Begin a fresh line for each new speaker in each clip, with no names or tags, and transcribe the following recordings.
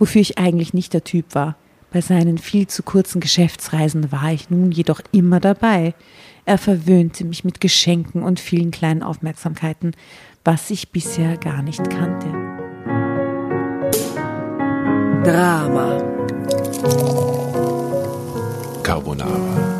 wofür ich eigentlich nicht der Typ war. Bei seinen viel zu kurzen Geschäftsreisen war ich nun jedoch immer dabei. Er verwöhnte mich mit Geschenken und vielen kleinen Aufmerksamkeiten, was ich bisher gar nicht kannte.
Drama.
Carbonara.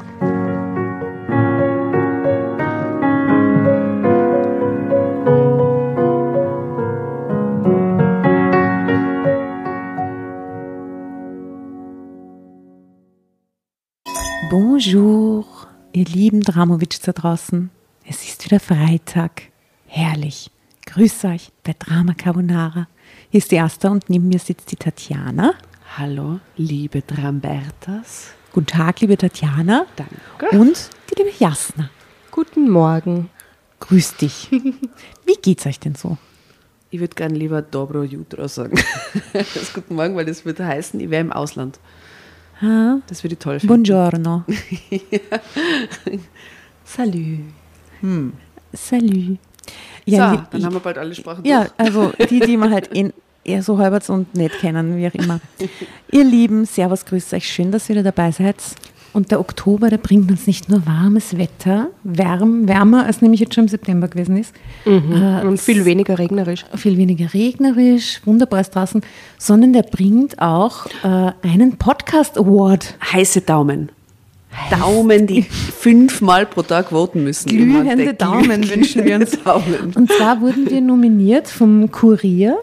Bonjour, ihr lieben Dramowitsch da draußen. Es ist wieder Freitag. Herrlich. Grüß euch bei Drama Carbonara. Hier ist die Asta und neben mir sitzt die Tatjana.
Hallo, liebe Drambertas.
Guten Tag, liebe Tatjana.
Danke.
Und die liebe Jasna.
Guten Morgen.
Grüß dich. Wie geht's euch denn so?
Ich würde gern lieber Dobro Jutro sagen. das Guten Morgen, weil das würde heißen, ich wäre im Ausland.
Ha?
Das würde ich toll finden.
Buongiorno.
Salut.
Salut.
so,
Ja,
dann
li-
haben wir bald alle Sprachen
Ja,
durch.
also die, die man halt in, eher so halbert und nicht kennen, wie auch immer. Ihr Lieben, Servus, grüßt euch. Schön, dass ihr wieder dabei seid. Und der Oktober, der bringt uns nicht nur warmes Wetter, wärm, wärmer, als nämlich jetzt schon im September gewesen ist, äh,
Und viel weniger regnerisch.
viel weniger regnerisch, wunderbares draußen, sondern der bringt auch äh, einen Podcast Award.
Heiße Daumen. Daumen, die fünfmal pro Tag voten müssen.
Glühende Daumen wünschen wir uns.
Daumen.
Und zwar wurden wir nominiert vom Kurier.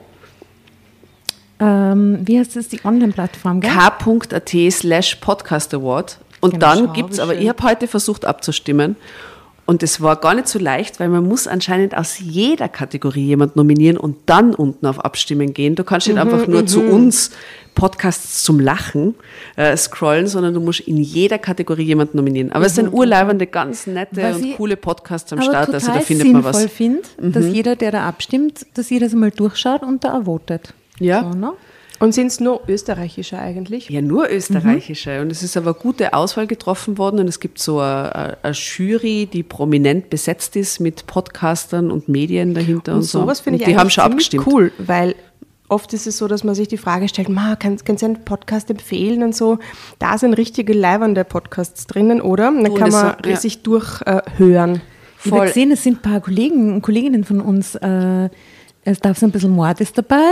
Ähm, wie heißt das, die Online-Plattform?
k.at slash Podcast Award. Und
Genau,
dann gibt es, aber ich habe heute versucht abzustimmen. Und es war gar nicht so leicht, weil man muss anscheinend aus jeder Kategorie jemand nominieren und dann unten auf Abstimmen gehen. Du kannst nicht
Mhm,
einfach nur zu uns Podcasts zum Lachen äh, scrollen, sondern du musst in jeder Kategorie jemanden nominieren. Aber es sind urleibende, ganz nette
Mhm. Was
und
ich
coole Podcasts am Start. Also da findet man was.
finde, dass
Mhm.
jeder, der da abstimmt, dass jeder das mal durchschaut und da auch votet.
Ja.
So, ne?
Und sind es nur österreichische eigentlich?
Ja, nur österreichische. Und es ist aber gute Auswahl getroffen worden. Und es gibt so eine, eine Jury, die prominent besetzt ist mit Podcastern und Medien dahinter und,
Und
so.
sowas finde
und
ich
die haben
eigentlich
schon abgestimmt.
cool, weil oft ist es so, dass man sich die Frage stellt, ma, kannst, kannst du einen Podcast empfehlen und so. Da sind richtige leibernde Podcasts drinnen, oder? Und dann
Und
kann man
so- ja.
sich durchhören. Äh, hören.
Ich habe gesehen, es sind ein paar Kollegen und Kolleginnen von uns, äh, es darf so ein bisschen Mord ist dabei.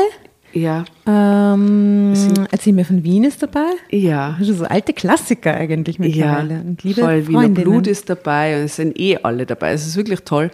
Ja.
Ähm, erzähl mir von Wien ist dabei.
Ja.
Also so alte Klassiker eigentlich mittlerweile.
Ja,
Und liebe
voll. Wiener. Blut ist dabei und es sind eh alle dabei. Es ist wirklich toll.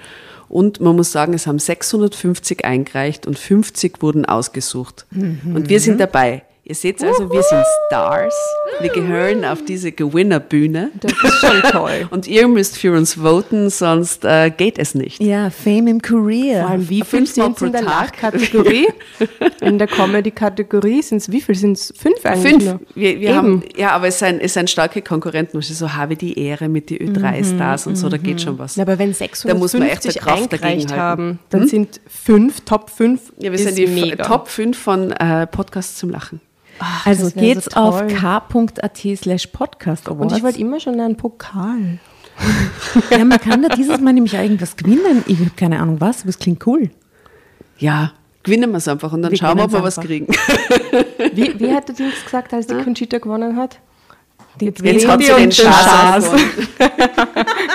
Und man muss sagen, es haben 650 eingereicht und 50 wurden ausgesucht.
Mhm.
Und wir sind dabei. Ihr seht also, wir sind Stars. Wir gehören auf diese Gewinnerbühne.
Das ist schon toll.
Und ihr müsst für uns voten, sonst äh, geht es nicht.
Ja, Fame im Career.
Vor allem, wie viel sind es in
pro
der
Tag.
Nachkategorie? In der Comedy-Kategorie sind es, wie viel sind es? Fünf eigentlich
Fünf.
nur?
Wir, wir haben, ja, aber es sind, es sind starke Konkurrenten. Also so habe die Ehre mit die Ö3-Stars und so, da geht schon was.
Na, aber wenn
Da muss man echt
650
Kraft dagegen
haben, dann sind fünf, Top 5
Ja, wir
ist
sind die
mega.
Top 5 von äh, Podcasts zum Lachen.
Also
das wär
geht's
so
auf k.at slash podcast
Und ich wollte immer schon einen Pokal.
ja, man kann da dieses Mal nämlich irgendwas gewinnen. Ich habe keine Ahnung was, aber es klingt cool.
Ja, gewinnen wir es einfach und dann
Wir
schauen wir, ob wir
gewinnen's
was
einfach.
kriegen.
Wie, wie hat der Dings gesagt, als die Conchita gewonnen hat?
Jetzt
Jetzt
gewinnen
hat
die
sie den Schaß.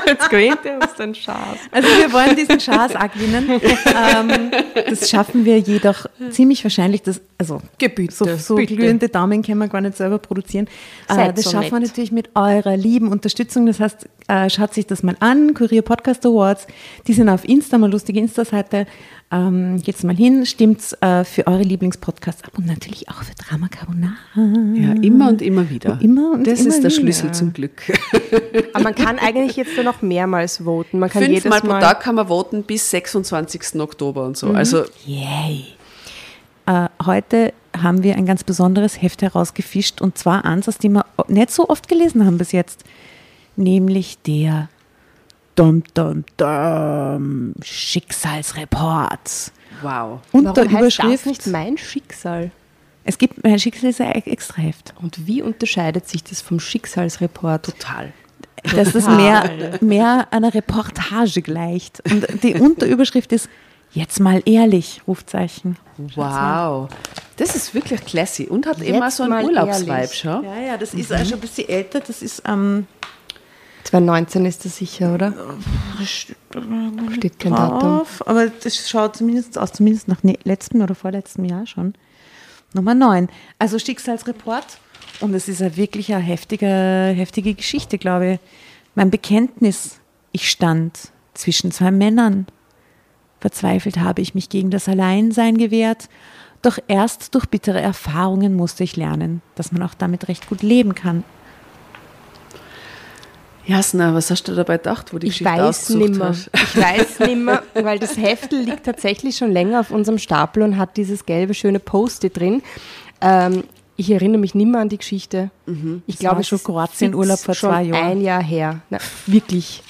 Jetzt gewinnt er uns den Schaß.
Also wir wollen diesen Schaß auch gewinnen. ähm, das schaffen wir jedoch ziemlich wahrscheinlich. Das, also
Gebiete,
so, so
bitte.
glühende Daumen können wir gar nicht selber produzieren. Äh, das
so
schaffen wir
nett.
natürlich mit eurer lieben Unterstützung. Das heißt, äh, schaut sich das mal an. Kurier Podcast Awards. Die sind auf Insta, mal lustige Insta-Seite. Ähm, geht's mal hin, stimmt's äh, für eure Lieblingspodcasts ab und natürlich auch für Drama Carbonara.
Ja, immer und immer wieder.
Immer und
das
immer
ist der
wieder.
Schlüssel zum Glück.
Aber man kann eigentlich jetzt nur noch mehrmals voten. Man kann jedes
Fünfmal pro
Mal
Tag kann man voten bis 26. Oktober und so. Also
Yay. Äh, heute haben wir ein ganz besonderes Heft herausgefischt und zwar eins, aus dem wir nicht so oft gelesen haben bis jetzt, nämlich der Dum Dum Dum Schicksalsreport.
wow.
Unter
Warum heißt das
Überschrift.
nicht mein Schicksal?
Es gibt ein Schicksal ist ein extra Heft.
Und wie unterscheidet sich das vom Schicksalsreport?
Total.
Dass es mehr, mehr einer Reportage gleicht. Und die Unterüberschrift ist Jetzt mal ehrlich, Rufzeichen.
Wow. Das ist wirklich classy und hat
Jetzt
immer so einen Urlaubsvibe, schau.
Ja, ja, das ist auch schon ein bisschen älter. Das ist ähm,
2019 ist das sicher, oder? Steht kein Datum.
drauf, aber das schaut zumindest aus, zumindest nach ne- letztem oder vorletztem Jahr schon. Nummer 9. Also Schicksalsreport. Und es ist ja wirklich eine heftige, heftige Geschichte, glaube ich. Mein Bekenntnis. Ich stand zwischen zwei Männern. Verzweifelt habe ich mich gegen das Alleinsein gewehrt. Doch erst durch bittere Erfahrungen musste ich lernen, dass man auch damit recht gut leben kann.
Jasna, was hast du dabei gedacht, wo die
Ich
Geschichte
weiß nimmer.
hast?
Ich weiß nimmer, weil das Heftel liegt tatsächlich schon länger auf unserem Stapel und hat dieses gelbe schöne Post-it drin. Ähm, ich erinnere mich nimmer an die Geschichte. Ich
Das
glaube,
war schon Kroatien-Urlaub vor zwei Jahren.
ein Jahr her. Na, wirklich.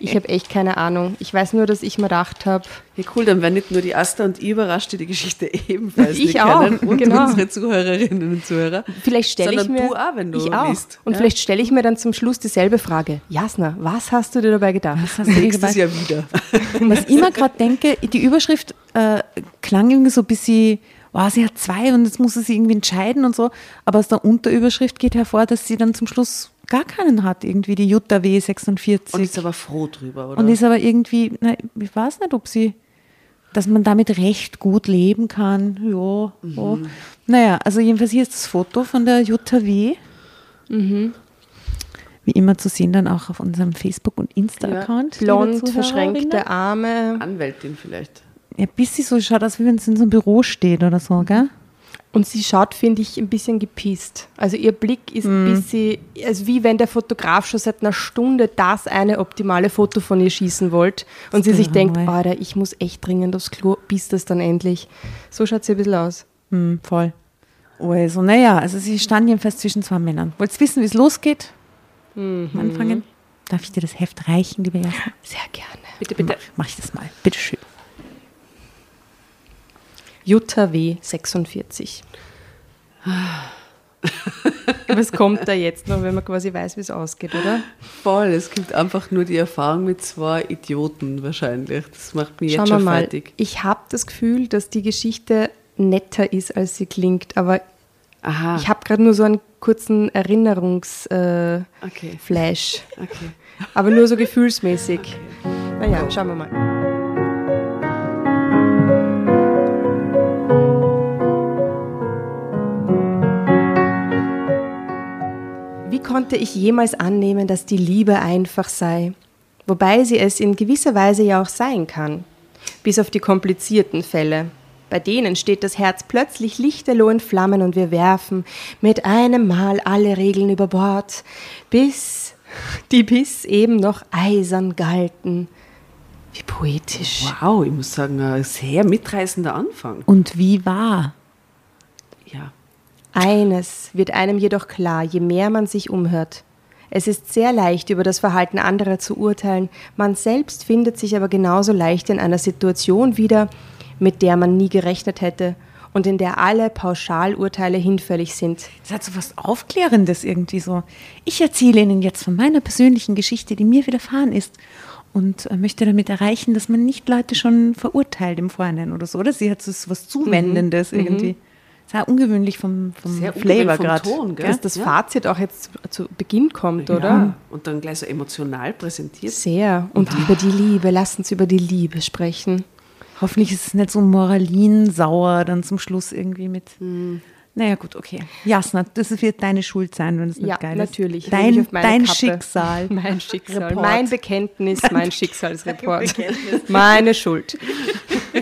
Ich habe echt keine Ahnung. Ich weiß nur, dass ich mir gedacht habe,
Ja, cool, dann werden nicht nur die Asta und ich überrascht, die die Geschichte ebenfalls
Ich
nicht
auch,
kennen und
genau.
unsere Zuhörerinnen und Zuhörer.
vielleicht stelle ich mir.
du auch, wenn du
ich auch.
liest.
Und
Ja.
vielleicht stelle ich mir dann zum Schluss dieselbe Frage. Jasna, was hast du dir dabei gedacht?
Was hast du
Nächstes? Jahr wieder.
Was ich immer gerade denke, die Überschrift äh, klang irgendwie so ein bisschen, wow, sie hat zwei und jetzt muss sie sich irgendwie entscheiden und so. Aber aus der Unterüberschrift geht hervor, dass sie dann zum Schluss gar keinen hat, irgendwie die Jutta W46.
Und ist aber froh drüber, oder?
Und ist aber irgendwie, na, ich weiß nicht, ob sie, dass man damit recht gut leben kann. Ja, ja. Naja, also jedenfalls hier ist das Foto von der Jutta W. Wie immer zu sehen dann auch auf unserem Facebook- und Insta-Account. liebe
Blond, verschränkte Arme.
Anwältin vielleicht.
Ja, ein bisschen so schaut aus, wie wenn es in so einem Büro steht oder so, gell?
Und sie schaut, finde ich, ein bisschen gepisst. Also ihr Blick ist ein bisschen, also wie wenn der Fotograf schon seit einer Stunde das eine optimale Foto von ihr schießen wollte und sie sich denkt. Alter, ich muss echt dringend aufs Klo, bis das dann endlich. So schaut sie ein bisschen aus.
Hm, voll. Also, naja, also sie stand jedenfalls zwischen zwei Männern. Wolltest du wissen, wie es losgeht? Anfangen? Darf ich dir das Heft reichen, liebe Jasmin?
Sehr gerne.
Bitte, bitte.
Mach ich das mal. Bitteschön.
Jutta W. 46. Was kommt da jetzt noch, wenn man quasi weiß, wie es ausgeht, oder?
Voll, es gibt einfach nur die Erfahrung mit zwei Idioten wahrscheinlich. Das macht mich
Schauen
jetzt
wir
schon
mal.
fertig.
Ich habe das Gefühl, dass die Geschichte netter ist, als sie klingt, aber
Aha,
ich habe gerade nur so einen kurzen Erinnerungsflash. Äh,
okay, okay.
Aber nur so gefühlsmäßig. Naja, schauen wir mal. Konnte ich jemals annehmen, dass die Liebe einfach sei? Wobei sie es in gewisser Weise ja auch sein kann. Bis auf die komplizierten Fälle. Bei denen steht das Herz plötzlich lichterloh in Flammen und wir werfen mit einem Mal alle Regeln über Bord, bis die bis eben noch eisern galten. Wie poetisch.
Wow, ich muss sagen, ein sehr mitreißender Anfang.
Und wie wahr?
Eines wird einem jedoch klar, je mehr man sich umhört. Es ist sehr leicht, über das Verhalten anderer zu urteilen, man selbst findet sich aber genauso leicht in einer Situation wieder, mit der man nie gerechnet hätte und in der alle Pauschalurteile hinfällig sind.
Das hat so was Aufklärendes irgendwie so. Ich erzähle Ihnen jetzt von meiner persönlichen Geschichte, die mir widerfahren ist und äh, möchte damit erreichen, dass man nicht Leute schon verurteilt im Vorhinein oder so. Oder sie hat so was Zuwendendes
Mhm.
irgendwie. Sehr ungewöhnlich vom, vom
Sehr
Flavor gerade.
Dass das
Ja.
Fazit auch jetzt zu Beginn kommt, oder?
Ja. Und dann gleich so emotional präsentiert.
Sehr. Und über die Liebe, lasst uns über die Liebe sprechen.
Hoffentlich ist es nicht so moralinsauer dann zum Schluss irgendwie mit. Naja, gut, okay. Jasna, das wird deine Schuld sein, wenn es nicht
Ja,
geil
natürlich.
ist.
Nehme ich
Dein, dein
Kappe.
Schicksal.
Mein Schicksal.
Report.
Mein Bekenntnis, mein Schicksalsreport. Meine Schuld.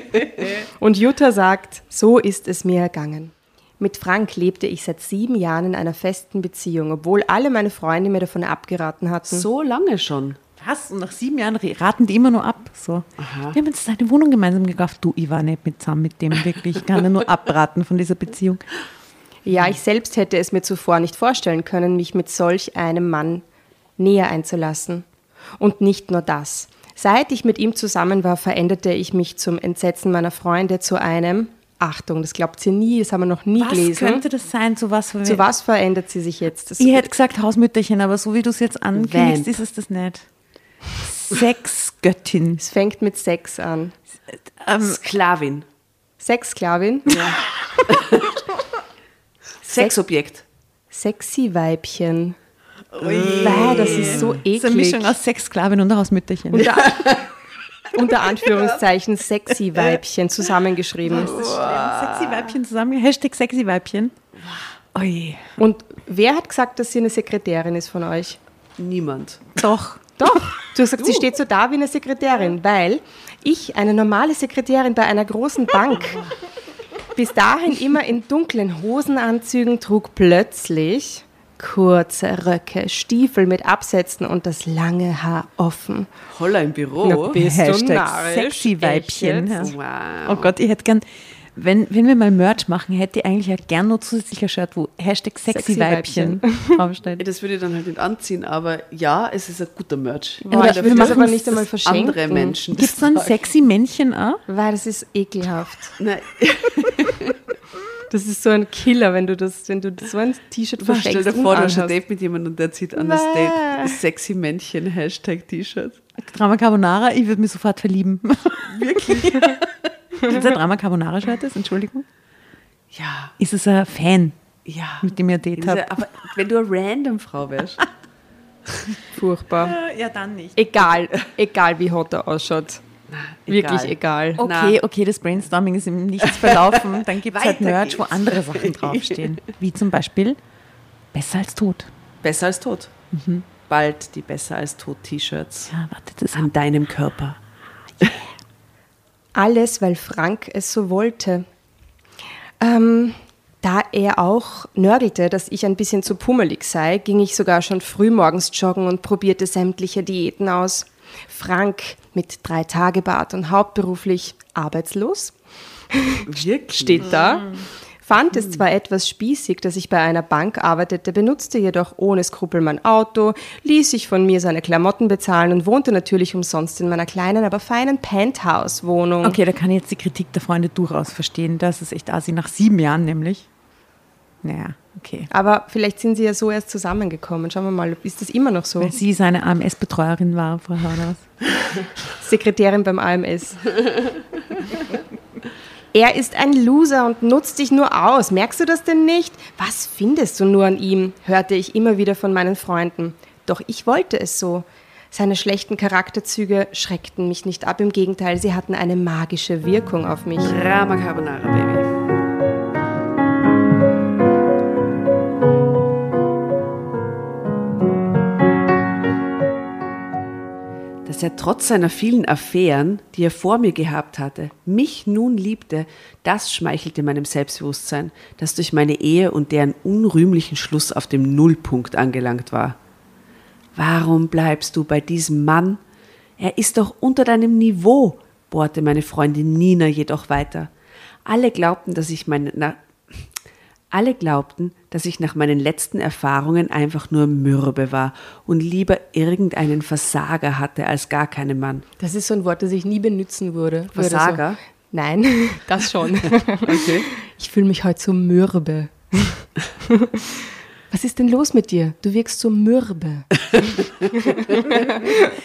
Und Jutta sagt, so ist es mir ergangen. Mit Frank lebte ich seit sieben Jahren in einer festen Beziehung, obwohl alle meine Freunde mir davon abgeraten hatten.
So lange schon.
Was? Und nach sieben Jahren re- raten die immer nur ab. So. Wir haben jetzt eine Wohnung gemeinsam gekauft. Du, ich war nicht mit zusammen mit dem wirklich. Ich kann ja nur abraten von dieser Beziehung.
Ja, ich selbst hätte es mir zuvor nicht vorstellen können, mich mit solch einem Mann näher einzulassen. Und nicht nur das. Seit ich mit ihm zusammen war, veränderte ich mich zum Entsetzen meiner Freunde zu einem, Achtung, das glaubt sie nie, das haben wir noch nie
Was
gelesen.
könnte das sein? Zu was?
Zu was verändert sie sich jetzt? Das
Ich hätte gesagt Hausmütterchen, aber so wie du es jetzt ankündigst, ist es das nicht. Sexgöttin.
es fängt mit Sex an.
Ähm,
Sklavin.
Sexsklavin,
Sexobjekt.
sexy Weibchen. Wow, das ist so
das ist eine
eklig.
Mischung aus Sexsklavin und Hausmütterchen.
Unter, unter Anführungszeichen sexy Weibchen zusammengeschrieben.
Sexy Weibchen zusammen. Hashtag Sexy Weibchen. Oje.
Und wer hat gesagt, dass sie eine Sekretärin ist von euch?
Niemand.
Doch.
Doch. Du hast gesagt, sie steht so da wie eine Sekretärin, weil ich, eine normale Sekretärin bei einer großen Bank, bis dahin immer in dunklen Hosenanzügen trug, plötzlich kurze Röcke, Stiefel mit Absätzen und das lange Haar offen.
Holla im Büro.
Na, bist du
Hashtag
narrisch?
Sexy Weibchen.
Wow.
Oh Gott, ich hätte gern, wenn, wenn wir mal Merch machen, hätte ich eigentlich ja gern noch zusätzlich ein Shirt, wo Hashtag Sexy,
Sexy
Weibchen draufsteht.
Das würde ich dann halt nicht anziehen, aber ja, es ist ein guter Merch.
Boah,
Oder
ich
wir machen
aber nicht einmal verschenken.
andere Menschen.
Gibt es dann sexy Männchen auch?
Weil das ist ekelhaft.
Nein,
Das ist so ein Killer, wenn du das, wenn du so ein T-Shirt
stell
verschenkst.
dir
und
vor, du hast ein. Date mit jemandem und der zieht an das Date sexy Männchen Hashtag T-Shirt.
Drama Carbonara, ich würde mich sofort verlieben. Wirklich? Gibt es ein Drama Carbonara-Shirt? Entschuldigung.
Ja,
Ist es ein Fan,
ja.
mit dem ihr Date habt?
Aber wenn du eine random Frau wärst.
Furchtbar.
Ja, dann nicht.
Egal, egal wie hot er ausschaut. Wirklich egal.
Okay, okay, das Brainstorming ist im Nichts verlaufen. Dann gibt es halt Merch, wo
geht's.
andere Sachen draufstehen. Wie zum Beispiel Besser als tot.
Besser als tot. Bald die Besser als tot T-Shirts
Ja, warte, das
an deinem Körper.
Alles, weil Frank es so wollte. Ähm, da er auch nörgelte, dass ich ein bisschen zu pummelig sei, ging ich sogar schon früh morgens joggen und probierte sämtliche Diäten aus. Frank mit drei Tage Bart und hauptberuflich arbeitslos
Wirklich?
steht da. Fand es zwar etwas spießig, dass ich bei einer Bank arbeitete, benutzte jedoch ohne Skrupel mein Auto, ließ sich von mir seine Klamotten bezahlen und wohnte natürlich umsonst in meiner kleinen, aber feinen Penthouse-Wohnung.
Okay, da kann ich jetzt die Kritik der Freunde durchaus verstehen. Das ist echt assi, nach sieben Jahren nämlich. Naja, okay.
Aber vielleicht sind sie ja so erst zusammengekommen. Schauen wir mal, ist das immer noch so?
Weil sie seine AMS-Betreuerin war vorher oder?
Sekretärin beim AMS. er ist ein Loser und nutzt dich nur aus. Merkst du das denn nicht? Was findest du nur an ihm? hörte ich immer wieder von meinen Freunden. Doch ich wollte es so. Seine schlechten Charakterzüge schreckten mich nicht ab. Im Gegenteil, sie hatten eine magische Wirkung auf mich.
Drama Carbonara, Baby. Dass er trotz seiner vielen Affären, die er vor mir gehabt hatte, mich nun liebte, das schmeichelte meinem Selbstbewusstsein, das durch meine Ehe und deren unrühmlichen Schluss auf dem Nullpunkt angelangt war. Warum bleibst du bei diesem Mann? Er ist doch unter deinem Niveau, bohrte meine Freundin Nina jedoch weiter. Alle glaubten, dass ich meine, alle glaubten, dass ich nach meinen letzten Erfahrungen einfach nur mürbe war und lieber irgendeinen Versager hatte als gar keinen Mann.
Das ist so ein Wort, das ich nie benutzen würde.
Versager?
So, nein, das schon. okay. Ich fühle mich heute so mürbe. Was ist denn los mit dir? Du wirkst so mürbe.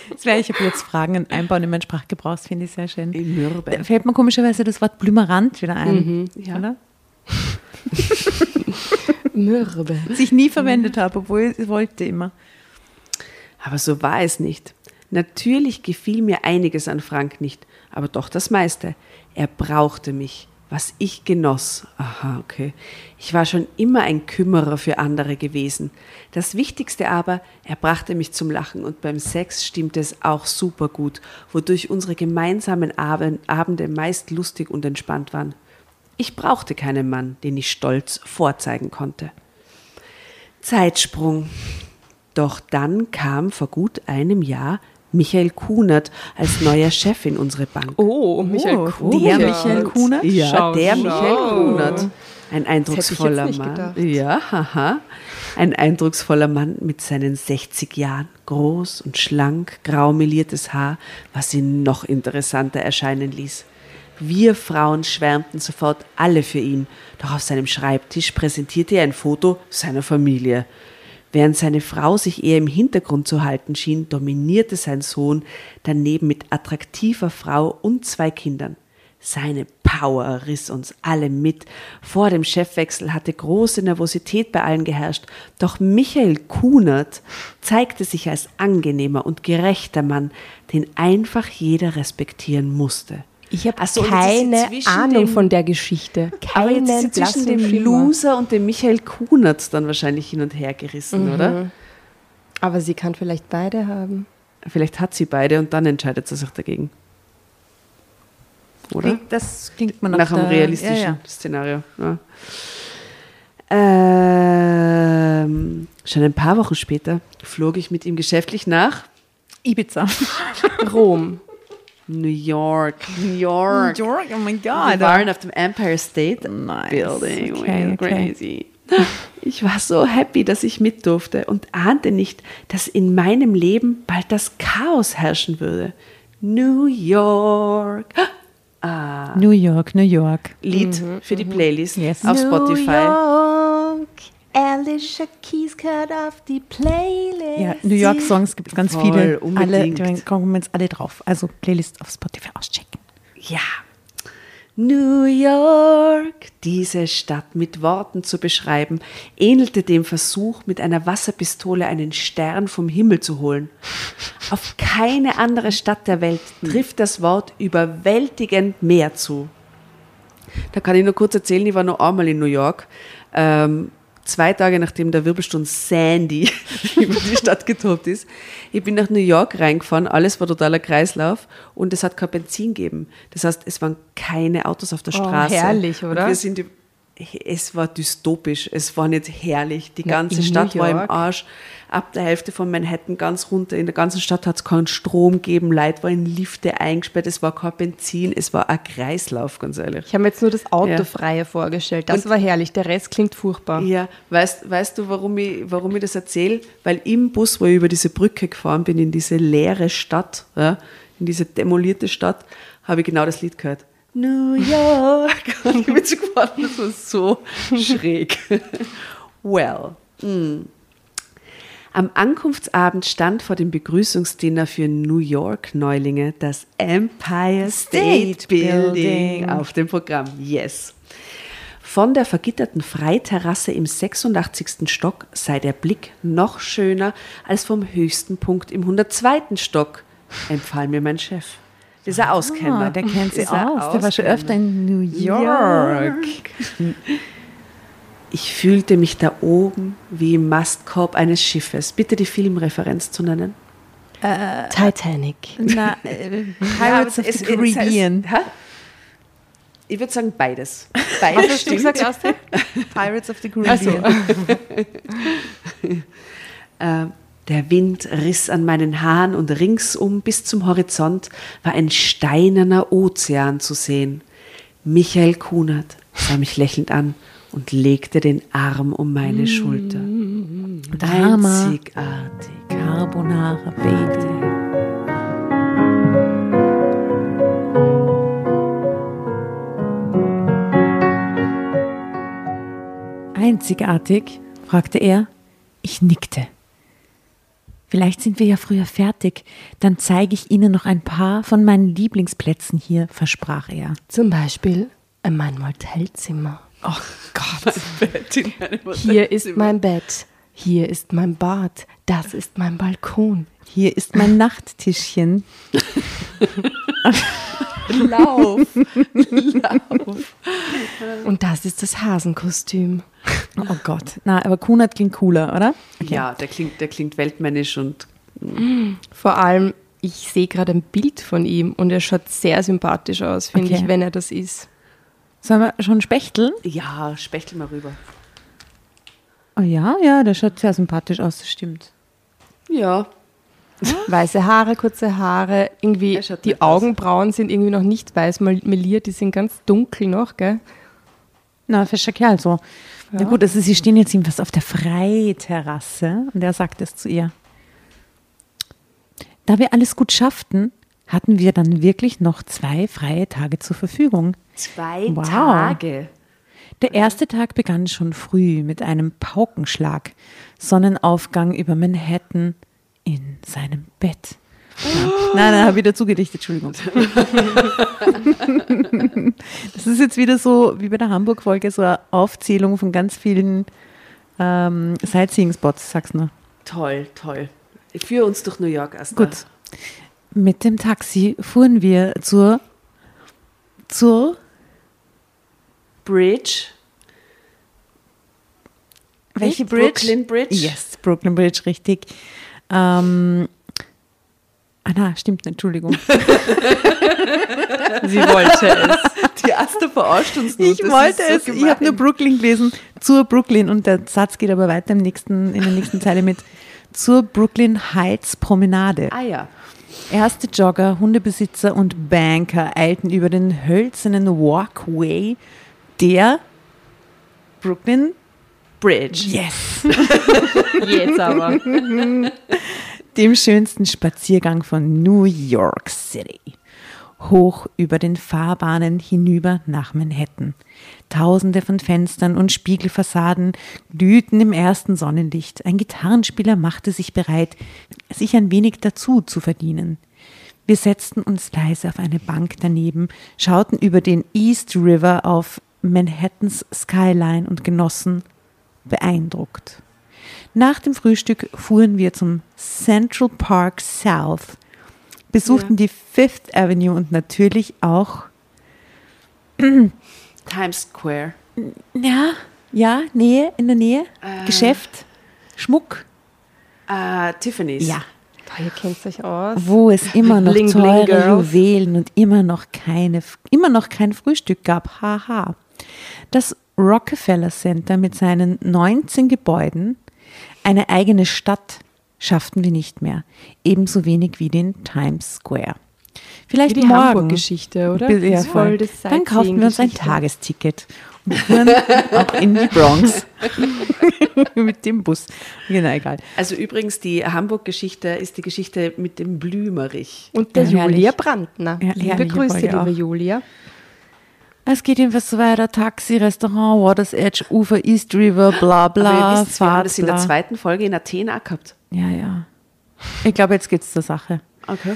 das werde ich ab jetzt Fragen einbauen in meinen Sprachgebrauch, das finde ich sehr schön. Mürbe. Da fällt mir komischerweise das Wort Blümerant wieder ein, mhm, ja. oder?
Mürbe.
Das ich nie verwendet habe, obwohl ich wollte immer.
Aber so war es nicht. Natürlich gefiel mir einiges an Frank nicht, aber doch das meiste. Er brauchte mich, was ich genoss. Aha, okay. Ich war schon immer ein Kümmerer für andere gewesen. Das Wichtigste aber, er brachte mich zum Lachen und beim Sex stimmte es auch super gut, wodurch unsere gemeinsamen Abende meist lustig und entspannt waren. Ich brauchte keinen Mann, den ich stolz vorzeigen konnte. Zeitsprung. Doch dann kam vor gut einem Jahr Michael Kunert als neuer Chef in unsere Bank.
Oh, Michael oh, Kunert.
Der Michael Kunert?
Ja, schau, der schau. Michael Kunert. Ein eindrucksvoller Mann.
Gedacht.
Ja, haha. Ein eindrucksvoller Mann mit seinen 60 Jahren. Groß und schlank, grau meliertes Haar, was ihn noch interessanter erscheinen ließ. Wir Frauen schwärmten sofort alle für ihn, doch auf seinem Schreibtisch präsentierte er ein Foto seiner Familie. Während seine Frau sich eher im Hintergrund zu halten schien, dominierte sein Sohn daneben mit attraktiver Frau und zwei Kindern. Seine Power riss uns alle mit. Vor dem Chefwechsel hatte große Nervosität bei allen geherrscht, doch Michael Kunert zeigte sich als angenehmer und gerechter Mann, den einfach jeder respektieren musste.
Ich habe so, keine Ahnung von der Geschichte.
Keinen aber jetzt zwischen dem Schimmer. Loser und dem Michael Kunert dann wahrscheinlich hin und her gerissen, mhm. oder?
Aber sie kann vielleicht beide haben.
Vielleicht hat sie beide und dann entscheidet sie sich dagegen. Oder?
Das klingt man
nach, nach einem realistischen ja, ja. Szenario. Ja. Ähm, schon ein paar Wochen später flog ich mit ihm geschäftlich nach
Ibiza.
Rom. New York, New York.
New York, oh mein Gott.
Wir waren auf dem Empire State
nice.
Building.
Okay,
crazy. Ich war so happy, dass ich mit durfte und ahnte nicht, dass in meinem Leben bald das Chaos herrschen würde. New York.
Ah. New York, New York.
Lied mhm, für die mhm. Playlist
yes.
auf Spotify.
New York. Alicia Keys cut off die Playlist.
Ja, New York Songs gibt es ganz Voll, viele. Unbedingt. Alle, kommen jetzt alle drauf. Also Playlist auf Spotify auschecken.
Ja. New York, diese Stadt mit Worten zu beschreiben, ähnelte dem Versuch, mit einer Wasserpistole einen Stern vom Himmel zu holen. Auf keine andere Stadt der Welt trifft das Wort überwältigend mehr zu. Da kann ich nur kurz erzählen, ich war noch einmal in New York. Ähm, zwei Tage nachdem der Wirbelsturm Sandy über die Stadt getobt ist. Ich bin nach New York reingefahren, alles war totaler Kreislauf und es hat kein Benzin gegeben. Das heißt, es waren keine Autos auf der oh, Straße.
Herrlich, oder?
Und wir sind es war dystopisch, es war nicht herrlich. Die ganze Na, Stadt war im Arsch. Ab der Hälfte von Manhattan ganz runter. In der ganzen Stadt hat es keinen Strom gegeben. Leute waren in Lifte eingesperrt. Es war kein Benzin. Es war ein Kreislauf, ganz ehrlich.
Ich habe mir jetzt nur das Autofreie ja. vorgestellt. Das Und, war herrlich. Der Rest klingt furchtbar.
Ja, weißt, weißt du, warum ich, warum ich das erzähle? Weil im Bus, wo ich über diese Brücke gefahren bin, in diese leere Stadt, ja, in diese demolierte Stadt, habe ich genau das Lied gehört. New York. Und ich bin so gefahren, das war so schräg. Well. Mm. Am Ankunftsabend stand vor dem Begrüßungsdinner für New York-Neulinge das Empire State, State Building, Building auf dem Programm. Yes. Von der vergitterten Freiterrasse im 86. Stock sei der Blick noch schöner als vom höchsten Punkt im 102. Stock, empfahl mir mein Chef. Dieser ah, Auskenner.
Der kennt sich aus. Der war schon öfter in New York.
Ich fühlte mich da oben wie im Mastkorb eines Schiffes. Bitte die Filmreferenz zu nennen.
Titanic.
Na, äh, Pirates of the Caribbean.
ich würde sagen beides.
Was
Beides
hast du gesagt?
Pirates of the
Also,
Äh, der Wind riss an meinen Haaren und ringsum bis zum Horizont war ein steinerner Ozean zu sehen. Michael Kunert sah mich lächelnd an und legte den Arm um meine Schulter.
Drama.
Einzigartig.
Carbonara Baby. Einzigartig? fragte er. Ich nickte. Vielleicht sind wir ja früher fertig. Dann zeige ich Ihnen noch ein paar von meinen Lieblingsplätzen hier, versprach er.
zum Beispiel in mein Motelzimmer.
Oh Gott.
Hier ist mein Bett. Hier ist mein Bad. Das ist mein Balkon.
Hier ist mein Nachttischchen.
Lauf. Lauf.
Und das ist das Hasenkostüm.
Oh Gott. Na, aber Kunert klingt cooler, oder?
Ja, der klingt, der klingt weltmännisch und
Vor allem, ich sehe gerade ein Bild von ihm und er schaut sehr sympathisch aus, finde
Okay.
ich, wenn er das ist.
Sollen wir schon spechteln?
ja, spechtel mal rüber.
Oh ja, ja, der schaut sehr sympathisch aus, das stimmt.
Ja,
Weiße Haare, kurze Haare, irgendwie die
nett aus.
Augenbrauen sind irgendwie noch nicht weiß mal- meliert, die sind ganz dunkel noch, gell?
Na, fescher Kerl so. Na gut, also sie stehen jetzt jedenfalls auf der Freiterrasse und er sagt es zu ihr. Da wir alles gut schafften, hatten wir dann wirklich noch zwei freie Tage zur Verfügung.
zwei
Wow.
Tage.
Der erste Tag begann schon früh mit einem Paukenschlag. Sonnenaufgang über Manhattan in seinem Bett. Nein, nein, habe wieder zugedichtet, Entschuldigung. Das ist jetzt wieder so, wie bei der Hamburg-Folge, so eine Aufzählung von ganz vielen ähm, Sightseeing-Spots, sag's nur.
Toll, toll. Führ uns durch New York erst.
Gut. Mit dem Taxi fuhren wir zur, zur,
Bridge.
welche
Nicht
Bridge?
Brooklyn Bridge?
Yes, Brooklyn Bridge, richtig. Ähm, ah, na, stimmt, Entschuldigung.
Sie wollte es.
Die erste verarscht uns nur.
Ich
Das
wollte
ist so
es, ich habe nur Brooklyn gelesen, zur Brooklyn und der Satz geht aber weiter im nächsten, in der nächsten Zeile mit zur Brooklyn Heights Promenade.
Ah ja.
Erste Jogger, Hundebesitzer und Banker eilten über den hölzernen Walkway der Brooklyn
Bridge.
Yes,
Jetzt aber.
dem schönsten Spaziergang von New York City. Hoch über den Fahrbahnen hinüber nach Manhattan. Tausende von Fenstern und Spiegelfassaden glühten im ersten Sonnenlicht. Ein Gitarrenspieler machte sich bereit, sich ein wenig dazu zu verdienen. Wir setzten uns leise auf eine Bank daneben, schauten über den East River auf Manhattans Skyline und genossen beeindruckt. Nach dem Frühstück fuhren wir zum Central Park South, besuchten die Fifth Avenue und natürlich auch,
Times Square.
ja, ja, Nähe, in der Nähe, Geschäft, Schmuck,
Äh, Tiffany's.
ja,
ihr kennt euch aus.
wo es immer noch
Bling, bling
teure
Girls.
Juwelen und immer noch keine, immer noch kein Frühstück gab. Haha. Das Rockefeller Center mit seinen 19 Gebäuden, eine eigene Stadt, schafften wir nicht mehr. Ebenso wenig wie den Times Square. Vielleicht
Wie die. Hamburg-Geschichte, oder?
Ja,
Das ist voll
voll.
das
Dann kaufen wir uns ein. Tagesticket und fuhren auch in die Bronx mit dem Bus. Genau, egal.
Also übrigens, die Hamburg-Geschichte ist die Geschichte mit dem Blümerich.
Und der
Ja.
Julia Brandner.
Ja,
Liebe Grüße, liebe
auch.
Julia.
Es geht jedenfalls so weiter. Taxi, Restaurant, Waters Edge, Ufer, East River, bla bla.
Aber wisst, wir haben das in der zweiten Folge in Athen auch gehabt.
Ja, ja. Ich glaube, jetzt geht's zur Sache.
Okay.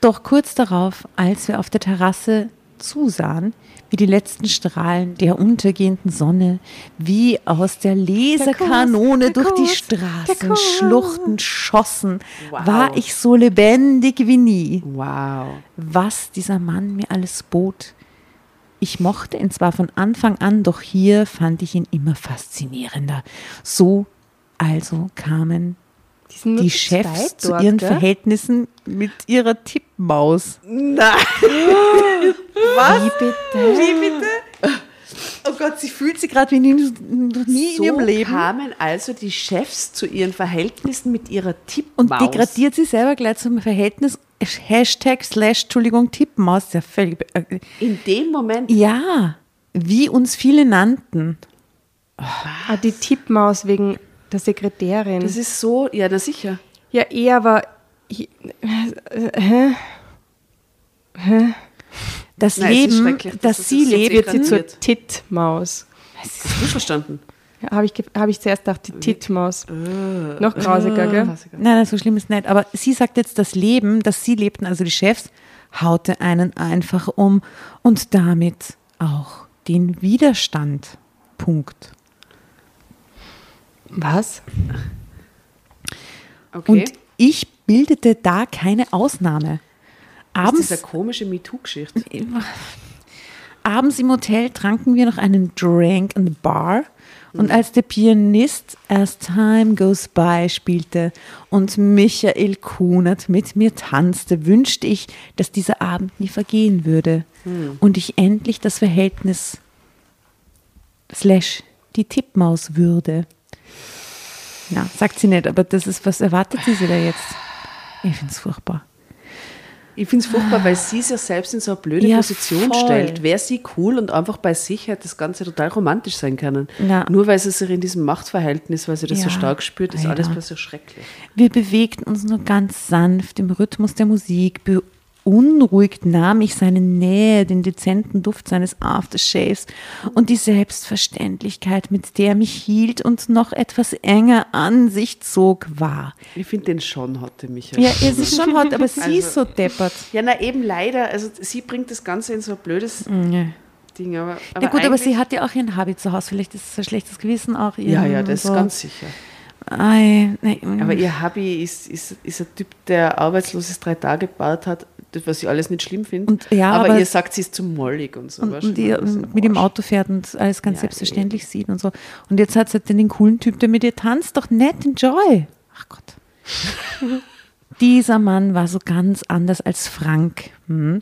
Doch kurz darauf, als wir auf der Terrasse zusahen, wie die letzten Strahlen der untergehenden Sonne wie aus der Laserkanone durch
der
die Straßen. Schluchten schossen,
Wow.
war ich so lebendig wie nie.
Wow.
was dieser Mann mir alles bot. Ich mochte ihn zwar von Anfang an, doch hier fand ich ihn immer faszinierender. So also kamen
Die,
Chefs zu
dort,
ihren
gell?
Verhältnissen mit ihrer Tippmaus.
Nein.
Wie bitte?
Wie bitte? Oh Gott, sie fühlt sich gerade wie nie, nie
so
in ihrem Leben.
kamen also die Chefs zu ihren Verhältnissen mit ihrer Tippmaus.
Und degradiert sie selber gleich zum Verhältnis. Hashtag slash, Entschuldigung, Tippmaus. Ja, völlig. äh,
In dem Moment
Ja, wie uns viele nannten.
Ah, die Tippmaus wegen der Sekretärin.
Das ist so, ja, na sicher.
ja, er war. ich- Hä?
Das
Nein,
Leben, das
das
sie
so
lebt,
Wird sie zur. Tittmaus.
Das ist verstanden.
Ja, Habe ich, hab ich zuerst gedacht, die Tittmaus. Noch grausiger, gell?
Nein, nein, so schlimm ist nicht. Aber sie sagt jetzt, das Leben, das sie lebten, also die Chefs, haute einen einfach um und damit auch den Widerstand. Punkt.
Was?
Okay.
Und ich bildete da keine Ausnahme.
Das
Abends,
ist eine komische MeToo-Geschichte.
abends im Hotel tranken wir noch einen Drink in the Bar. Und als der Pianist As Time Goes By spielte und Michael Kunert mit mir tanzte, wünschte ich, dass dieser Abend nie vergehen würde und ich endlich das Verhältnis slash die Tippmaus würde. Ja, sagt sie nicht, aber das ist, was erwartet sie da jetzt? Ich finde es furchtbar.
Ich finde es furchtbar, weil sie sich selbst in so eine blöde
Ja,
Position
voll.
stellt. Wäre sie cool und einfach bei sich hätte das Ganze total romantisch sein können.
Ja.
Nur weil sie sich in diesem Machtverhältnis, weil sie das so
Ja,
stark spürt, ist
leider.
alles plötzlich schrecklich.
Wir bewegten uns nur ganz sanft im Rhythmus der Musik. Beunruhigt nahm ich seine Nähe, den dezenten Duft seines Aftershaves und die Selbstverständlichkeit, mit der er mich hielt und noch etwas enger an sich zog, wahr.
Ich finde den schon hatte Michael.
Ja, es ist schon hot, aber sie
Also-
ist so deppert.
Ja, na eben leider. Also sie bringt das Ganze in so ein blödes
Ja.
Ding. Aber, aber
Na gut, aber sie hat ja auch ihren Hobby zu Hause. Vielleicht ist es ein schlechtes Gewissen auch. ihr
Ja, ja, das
so.
ist ganz sicher.
Ei, nein.
Aber ihr Hobby ist, ist, ist ein Typ, der arbeitslos ist, drei Tage gebaut hat, das, was ich alles nicht schlimm finde.
Und- ja,
aber,
aber-
ihr sagt, sie ist zu mollig und so.
und, und ihr mit dem. Auto fährt und alles ganz
Ja,
selbstverständlich sieht und so. Und jetzt hat sie halt den coolen Typ, der mit ihr tanzt, doch nett, enjoy. Ach Gott. Dieser Mann war so ganz anders als Frank. Hm.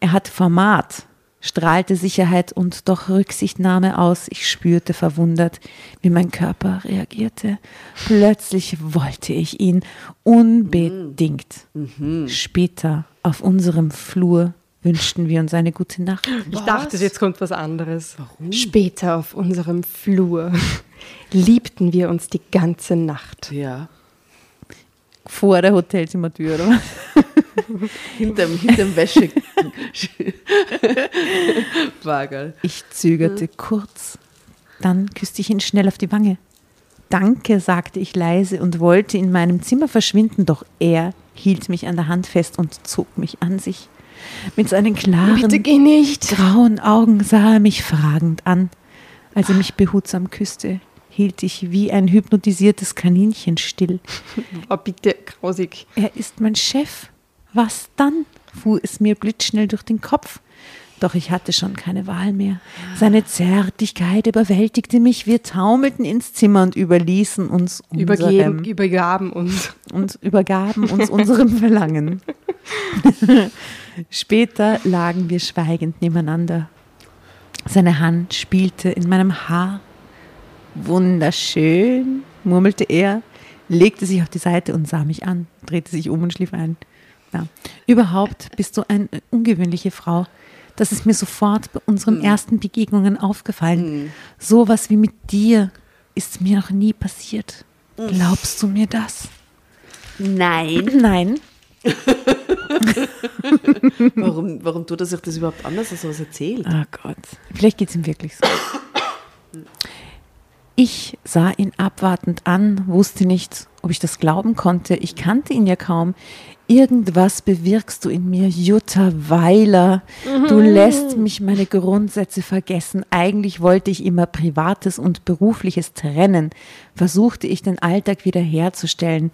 Er hat Format, strahlte Sicherheit und doch Rücksichtnahme aus. Ich spürte verwundert, wie mein Körper reagierte. Plötzlich wollte ich ihn unbedingt. Später auf unserem Flur wünschten wir uns eine gute Nacht.
Ich dachte, jetzt kommt was anderes. Warum? Später auf unserem Flur liebten wir uns die ganze Nacht.
Ja,
Vor der Hotelzimmertür, oder?
hinterm, hinterm Wäsche. War geil.
Ich zögerte kurz. Dann küsste ich ihn schnell auf die Wange. Danke, sagte ich leise und wollte in meinem Zimmer verschwinden, doch er hielt mich an der Hand fest und zog mich an sich. Mit seinen klaren,
Bitte geh nicht.
grauen Augen sah er mich fragend an. Als er mich behutsam küsste, hielt ich wie ein hypnotisiertes Kaninchen still.
Oh, bitte, grausig.
Er ist mein Chef. Was dann? fuhr es mir blitzschnell durch den Kopf. Doch ich hatte schon keine Wahl mehr. Seine Zärtlichkeit überwältigte mich. Wir taumelten ins Zimmer und überließen uns
Übergeben,
unserem,
übergaben uns.
und übergaben uns unserem Verlangen. Später lagen wir schweigend nebeneinander. Seine Hand spielte in meinem Haar. Wunderschön, murmelte er, legte sich auf die Seite und sah mich an, drehte sich um und schlief ein. Ja. Überhaupt bist du eine ungewöhnliche Frau. Das ist mir sofort bei unseren ersten Begegnungen aufgefallen. Sowas wie mit dir ist mir noch nie passiert. Glaubst du mir das?
Nein.
Nein.
Warum, warum tut er sich das überhaupt anders, als er was erzählt?
Oh Gott. Vielleicht geht es ihm wirklich so. Ich sah ihn abwartend an, wusste nicht, ob ich das glauben konnte. Ich kannte ihn ja kaum. Irgendwas bewirkst du in mir, Jutta Weiler. Du lässt mich meine Grundsätze vergessen. Eigentlich wollte ich immer Privates und Berufliches trennen. Versuchte ich den Alltag wiederherzustellen.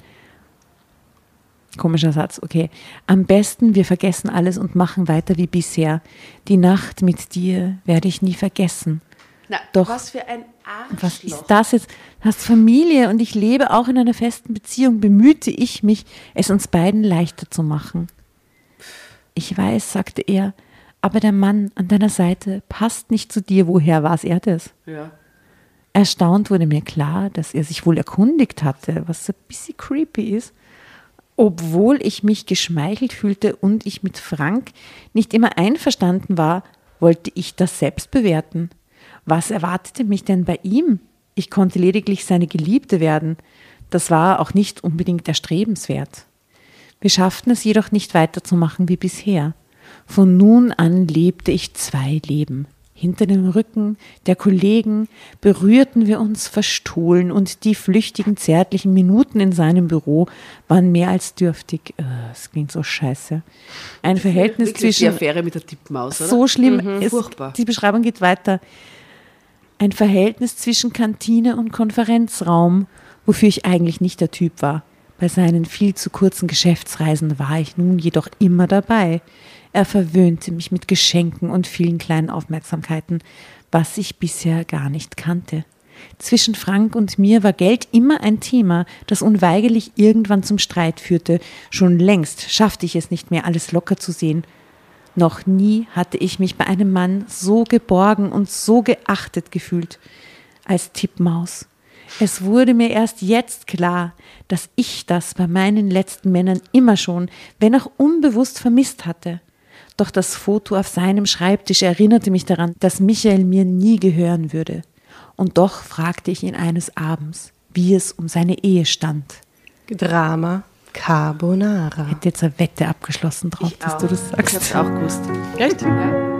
Komischer Satz, okay. Am besten, wir vergessen alles und machen weiter wie bisher. Die Nacht mit dir werde ich nie vergessen.
Na,
Doch.
Was für ein Arschloch.
Was ist das jetzt? Du hast Familie und ich lebe auch in einer festen Beziehung. Bemühte ich mich, es uns beiden leichter zu machen. Ich weiß, sagte er, aber der Mann an deiner Seite passt nicht zu dir. Woher war er das?
Ja.
Erstaunt wurde mir klar, dass er sich wohl erkundigt hatte, was ein bisschen creepy ist. Obwohl ich mich geschmeichelt fühlte und ich mit Frank nicht immer einverstanden war, wollte ich das selbst bewerten. Was erwartete mich denn bei ihm? Ich konnte lediglich seine Geliebte werden. Das war auch nicht unbedingt erstrebenswert. Wir schafften es jedoch nicht weiterzumachen wie bisher. Von nun an lebte ich zwei Leben. Hinter dem Rücken der Kollegen berührten wir uns verstohlen und die flüchtigen, zärtlichen Minuten in seinem Büro waren mehr als dürftig. Äh, Es klingt so scheiße. Ein Verhältnis zwischen
die Affäre mit der Tippmaus, oder?
so schlimm. Es,
Furchtbar.
Die Beschreibung geht weiter. Ein Verhältnis zwischen Kantine und Konferenzraum, wofür ich eigentlich nicht der Typ war. Bei seinen viel zu kurzen Geschäftsreisen war ich nun jedoch immer dabei. Er verwöhnte mich mit Geschenken und vielen kleinen Aufmerksamkeiten, was ich bisher gar nicht kannte. Zwischen Frank und mir war Geld immer ein Thema, das unweigerlich irgendwann zum Streit führte. Schon längst schaffte ich es nicht mehr, alles locker zu sehen. Noch nie hatte ich mich bei einem Mann so geborgen und so geachtet gefühlt als Tippmaus. Es wurde mir erst jetzt klar, dass ich das bei meinen letzten Männern immer schon, wenn auch unbewusst vermisst hatte. Doch das Foto auf seinem Schreibtisch erinnerte mich daran, dass Michael mir nie gehören würde. Und doch fragte ich ihn eines Abends, wie es um seine Ehe stand.
Drama Carbonara.
Hätte jetzt eine Wette abgeschlossen drauf, dass du das
Ich hab's
sagst.
auch gewusst.
Echt?
Ja.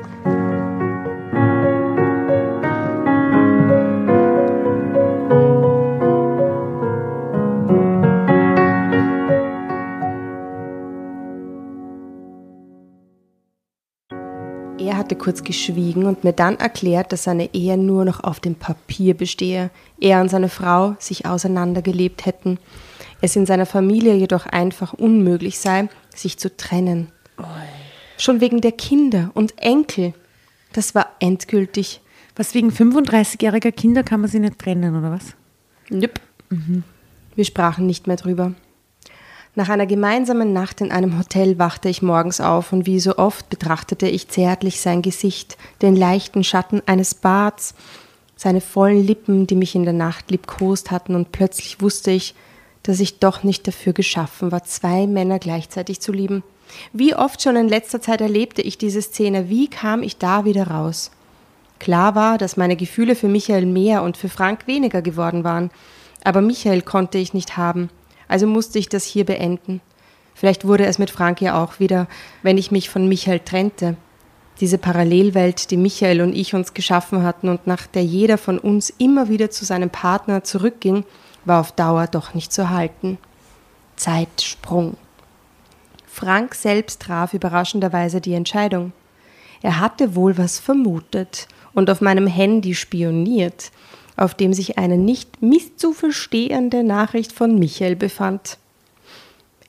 Hatte kurz geschwiegen und mir dann erklärt, dass seine Ehe nur noch auf dem Papier bestehe. Er und seine Frau sich auseinandergelebt hätten. Es in seiner Familie jedoch einfach unmöglich sei, sich zu trennen. Schon wegen der Kinder und Enkel. Das war endgültig.
Was wegen 35-jähriger Kinder kann man sie nicht trennen, oder was?
Nüpp. Wir sprachen nicht mehr drüber. Nach einer gemeinsamen Nacht in einem Hotel wachte ich morgens auf und wie so oft betrachtete ich zärtlich sein Gesicht, den leichten Schatten eines Barts, seine vollen Lippen, die mich in der Nacht liebkost hatten, und plötzlich wusste ich, dass ich doch nicht dafür geschaffen war, zwei Männer gleichzeitig zu lieben. Wie oft schon in letzter Zeit erlebte ich diese Szene, wie kam ich da wieder raus? Klar war, dass meine Gefühle für Michael mehr und für Frank weniger geworden waren, aber Michael konnte ich nicht haben, also musste ich das hier beenden. Vielleicht wurde es mit Frank ja auch wieder, wenn ich mich von Michael trennte. Diese Parallelwelt, die Michael und ich uns geschaffen hatten und nach der jeder von uns immer wieder zu seinem Partner zurückging, war auf Dauer doch nicht zu halten. Zeitsprung. Frank selbst traf überraschenderweise die Entscheidung. Er hatte wohl was vermutet und auf meinem Handy spioniert, auf dem sich eine nicht misszuverstehende Nachricht von Michael befand.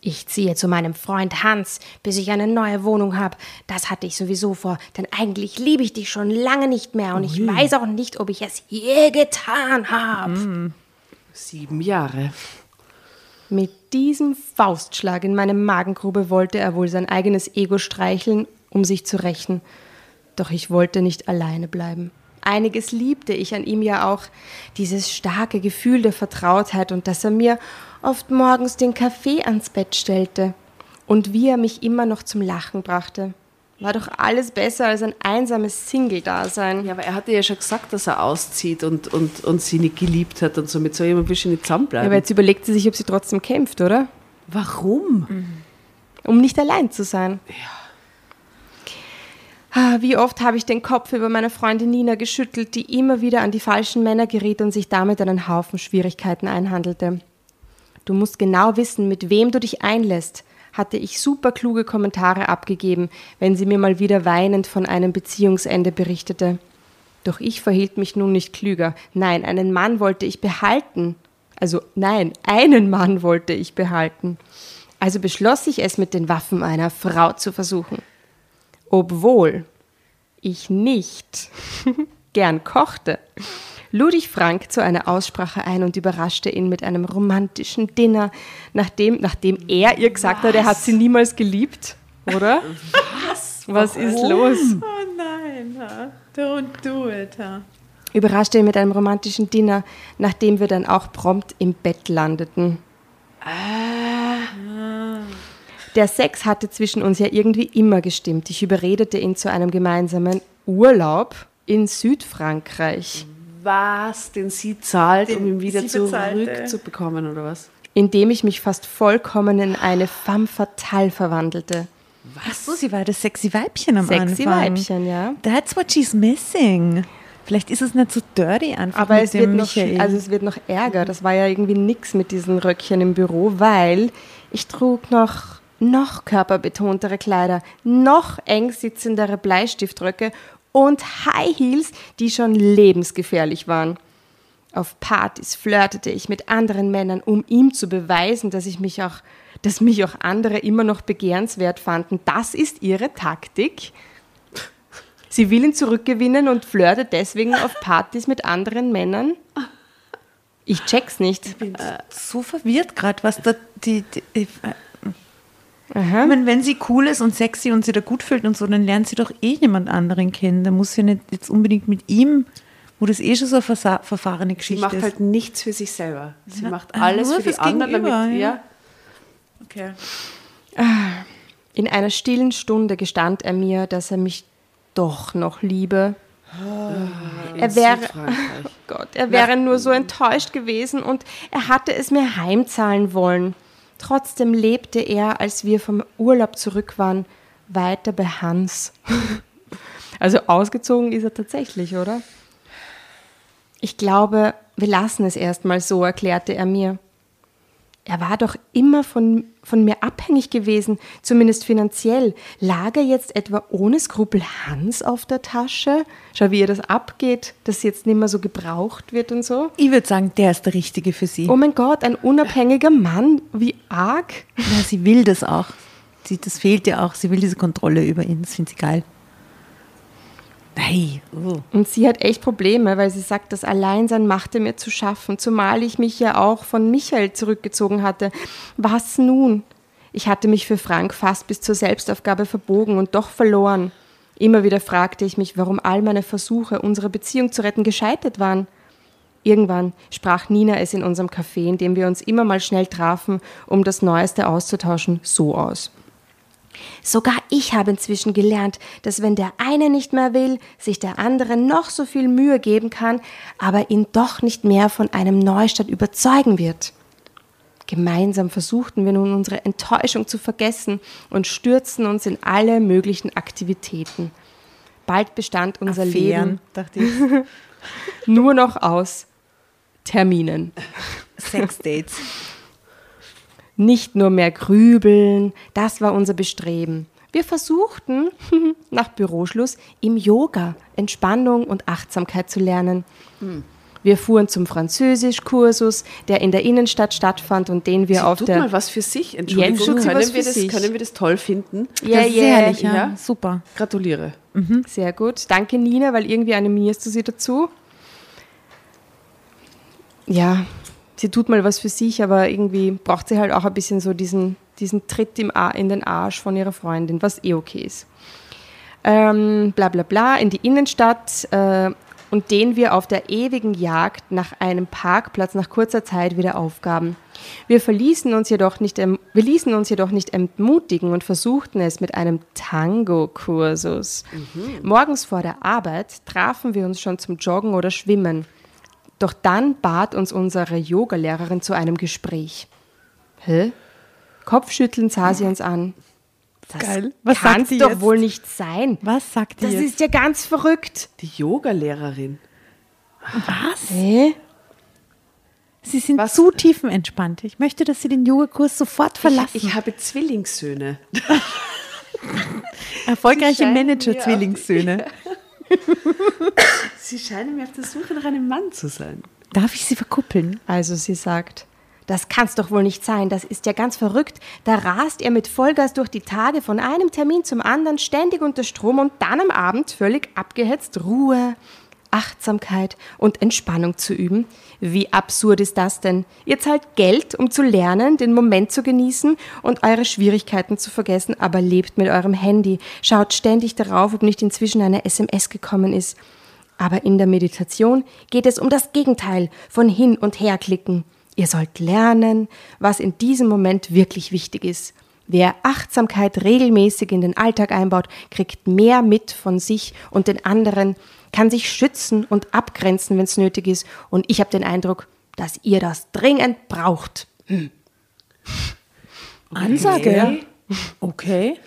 Ich ziehe zu meinem Freund Hans, bis ich eine neue Wohnung habe. Das hatte ich sowieso vor, denn eigentlich liebe ich dich schon lange nicht mehr und ich weiß auch nicht, ob ich es je getan habe.
Sieben Jahre.
Mit diesem Faustschlag in meine Magengrube wollte er wohl sein eigenes Ego streicheln, um sich zu rächen. Doch ich wollte nicht alleine bleiben. Einiges liebte ich an ihm ja auch, dieses starke Gefühl der Vertrautheit und dass er mir oft morgens den Kaffee ans Bett stellte und wie er mich immer noch zum Lachen brachte. War doch alles besser als ein einsames Single-Dasein.
Ja, aber er hatte ja schon gesagt, dass er auszieht und, und, und sie nicht geliebt hat und so. Mit so jemandem will sie nicht zusammenbleiben.
Ja, aber jetzt überlegt sie sich, ob sie trotzdem kämpft, oder?
Warum?
Um nicht allein zu sein. Ah, Wie oft habe ich den Kopf über meine Freundin Nina geschüttelt, die immer wieder an die falschen Männer geriet und sich damit einen Haufen Schwierigkeiten einhandelte. Du musst genau wissen, mit wem du dich einlässt, hatte ich super kluge Kommentare abgegeben, wenn sie mir mal wieder weinend von einem Beziehungsende berichtete. Doch ich verhielt mich nun nicht klüger. Nein, einen Mann wollte ich behalten. Also nein, einen Mann wollte ich behalten. Also beschloss ich es mit den Waffen einer Frau zu versuchen. Obwohl ich nicht gern kochte, lud ich Frank zu einer Aussprache ein und überraschte ihn mit einem romantischen Dinner, nachdem, nachdem er ihr gesagt hat, er hat sie niemals geliebt, oder? Was? Was ist los?
Oh nein, don't do it.
Überraschte ihn mit einem romantischen Dinner, nachdem wir dann auch prompt im Bett landeten. Der Sex hatte zwischen uns ja irgendwie immer gestimmt. Ich überredete ihn zu einem gemeinsamen Urlaub in Südfrankreich.
Was, den sie zahlt, um ihn wieder zurückzubekommen, oder was?
indem ich mich fast vollkommen in eine femme fatale verwandelte.
Ach so, sie war das sexy Weibchen am
Sexy
Anfang.
Weibchen, ja.
That's what she's missing. Vielleicht ist es nicht so dirty einfach
Aber
mit
es wird, noch,
Michael.
also es wird noch ärger. Das war ja irgendwie nix mit diesen Röckchen im Büro, weil ich trug noch, noch körperbetontere Kleider, noch eng sitzendere Bleistiftröcke und High Heels, die schon lebensgefährlich waren. Auf Partys flirtete ich mit anderen Männern, um ihm zu beweisen, dass ich mich auch, dass mich auch andere immer noch begehrenswert fanden. Das ist ihre Taktik. Sie will ihn zurückgewinnen und flirtet deswegen auf Partys mit anderen Männern. Ich check's nicht.
so verwirrt gerade, was da die. die ich, äh,
Aha.
ich meine, wenn sie cool ist und sexy und sie da gut fühlt und so, dann lernt sie doch eh jemand anderen kennen. Da muss sie nicht jetzt unbedingt mit ihm, wo das eh schon so eine verfahrene
Sie
Geschichte
macht
ist.
halt nichts für sich selber. Sie
Ja,
macht
ah,
alles
nur
für die anderen,
Gegenüber,
damit,
ja.
ja.
okay.
In einer stillen Stunde gestand er mir, dass er mich doch noch liebe. er wäre, oh Gott, er wäre nur so enttäuscht gewesen und er hatte es mir heimzahlen wollen. Trotzdem lebte er, als wir vom Urlaub zurück waren, weiter bei Hans. also ausgezogen ist er tatsächlich, oder? Ich glaube, wir lassen es erstmal so, erklärte er mir. Er war doch immer von, von mir abhängig gewesen, zumindest finanziell. Lag er jetzt etwa ohne Skrupel Hans auf der Tasche? Schau, wie ihr das abgeht, dass sie jetzt nicht mehr so gebraucht wird und so.
Ich würde sagen, der ist der Richtige für sie.
Oh mein Gott, ein unabhängiger Mann, wie arg.
Ja, sie will das auch. Sie, das fehlt ihr auch. Sie will diese Kontrolle über ihn. Das findet sie geil. Nein. Oh.
Und sie hat echt Probleme, weil sie sagt, das Alleinsein machte mir zu schaffen, zumal ich mich ja auch von Michael zurückgezogen hatte. Was nun? Ich hatte mich für Frank fast bis zur Selbstaufgabe verbogen und doch verloren. Immer wieder fragte ich mich, warum all meine Versuche, unsere Beziehung zu retten, gescheitert waren. Irgendwann sprach Nina es in unserem Café, in dem wir uns immer mal schnell trafen, um das Neueste auszutauschen, so aus. Sogar ich habe inzwischen gelernt, dass wenn der eine nicht mehr will, sich der andere noch so viel Mühe geben kann, aber ihn doch nicht mehr von einem Neustart überzeugen wird. Gemeinsam versuchten wir nun unsere Enttäuschung zu vergessen und stürzten uns in alle möglichen Aktivitäten. Bald bestand unser Leben
dachte ich.
nur noch aus Terminen.
Sexdates.
Nicht nur mehr grübeln, das war unser Bestreben. Wir versuchten, nach Büroschluss, im Yoga Entspannung und Achtsamkeit zu lernen. Wir fuhren zum Französischkursus, der in der Innenstadt stattfand und den wir
Sie
auf
tut
der
mal was für sich. Entschuldigung,
sie
können,
was
wir
für
das,
sich.
können wir das toll finden?
Ja,
das
ja,
herrlich, ja.
ja.
Super.
Gratuliere.
Sehr gut. Danke, Nina, weil irgendwie animierst du sie dazu. Ja, sie tut mal was für sich, aber irgendwie braucht sie halt auch ein bisschen so diesen, diesen Tritt im Ar in den Arsch von ihrer Freundin, was eh okay ist. Ähm, bla bla bla, in die Innenstadt äh, und den wir auf der ewigen Jagd nach einem Parkplatz nach kurzer Zeit wieder aufgaben. Wir, verließen uns jedoch nicht, wir ließen uns jedoch nicht entmutigen und versuchten es mit einem Tango-Kursus. Mhm. Morgens vor der Arbeit trafen wir uns schon zum Joggen oder Schwimmen. Doch dann bat uns unsere Yogalehrerin zu einem Gespräch. Hä? Kopfschüttelnd sah sie uns an. Das
Geil. Was
kann
sagt die
doch
jetzt?
wohl nicht sein.
Was sagt die
Das
jetzt?
ist ja ganz verrückt.
Die Yogalehrerin.
Was?
Hä?
Sie sind
Was?
zu tiefenentspannt. Ich möchte, dass Sie den Yogakurs sofort verlassen.
Ich, ich habe Zwillingssöhne.
Erfolgreiche
Sie
Manager-Zwillingssöhne.
Sie scheinen mir auf der Suche nach einem Mann zu sein.
Darf ich Sie verkuppeln?
Also sie sagt, das kann's doch wohl nicht sein, das ist ja ganz verrückt. Da rast er mit Vollgas durch die Tage von einem Termin zum anderen, ständig unter Strom und dann am Abend völlig abgehetzt Ruhe, Achtsamkeit und Entspannung zu üben. Wie absurd ist das denn? Ihr zahlt Geld, um zu lernen, den Moment zu genießen und eure Schwierigkeiten zu vergessen, aber lebt mit eurem Handy, schaut ständig darauf, ob nicht inzwischen eine SMS gekommen ist. Aber in der Meditation geht es um das Gegenteil von hin und her klicken. Ihr sollt lernen, was in diesem Moment wirklich wichtig ist. Wer Achtsamkeit regelmäßig in den Alltag einbaut, kriegt mehr mit von sich und den anderen, kann sich schützen und abgrenzen, wenn es nötig ist. Und ich habe den Eindruck, dass ihr das dringend braucht.
Ansage. Okay.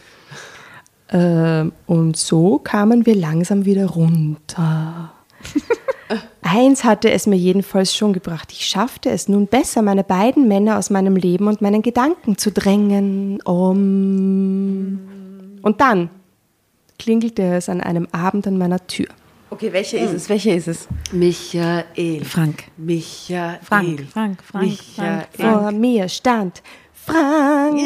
Ähm, und so kamen wir langsam wieder runter. Eins hatte es mir jedenfalls schon gebracht. Ich schaffte es nun besser, meine beiden Männer aus meinem Leben und meinen Gedanken zu drängen. Um. Und dann klingelte es an einem Abend an meiner Tür.
Okay, welcher ist es? Welcher ist es?
Michael.
Frank.
Michael.
Frank, Frank, Frank,
Michael.
Vor mir stand Frank.